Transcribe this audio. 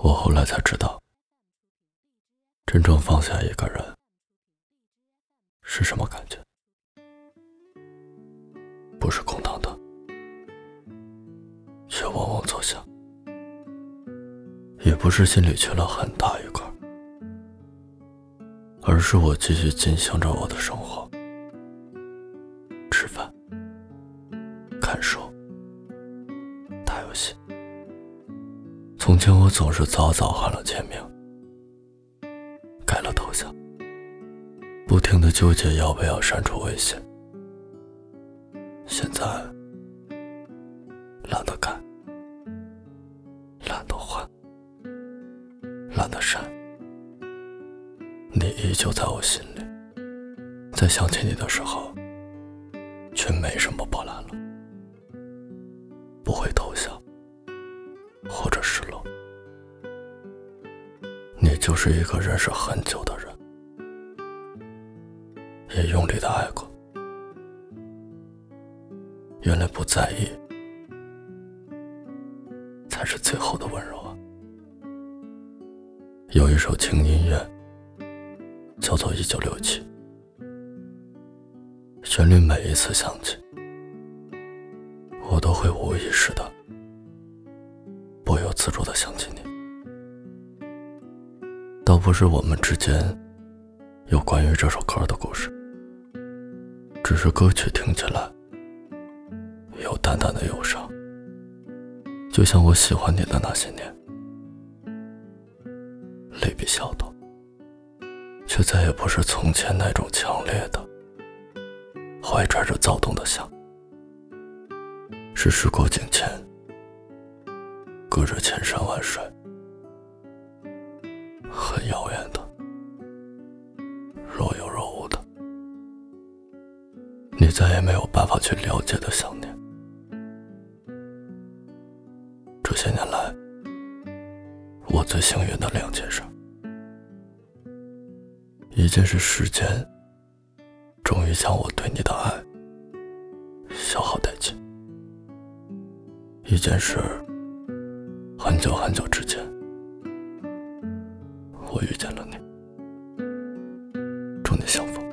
我后来才知道，真正放下一个人是什么感觉？不是空荡荡，却嗡嗡作响；也不是心里缺了很大一块，而是我继续进行着我的生活，从前我总是早早换了签名，改了头像，不停的纠结要不要删除微信。现在懒得改，懒得换，懒得删，你依旧在我心里，在想起你的时候，却没什么波澜了，就是一个认识很久的人，也用力的爱过。原来不在意，才是最后的温柔啊！有一首轻音乐，叫做《一九六七》，旋律每一次响起，我都会无意识的。不由自主的想起你，倒不是我们之间有关于这首歌的故事，只是歌曲听起来有淡淡的忧伤，就像我喜欢你的那些年，泪比笑多，却再也不是从前那种强烈的、怀揣着躁动的想，是时过境迁。隔着千山万水，很遥远的，若有若无的，你再也没有办法去了解的想念。这些年来，我最幸运的两件事，一件是时间终于将我对你的爱消耗殆尽，一件事。很久很久之前，我遇见了你。祝你幸福。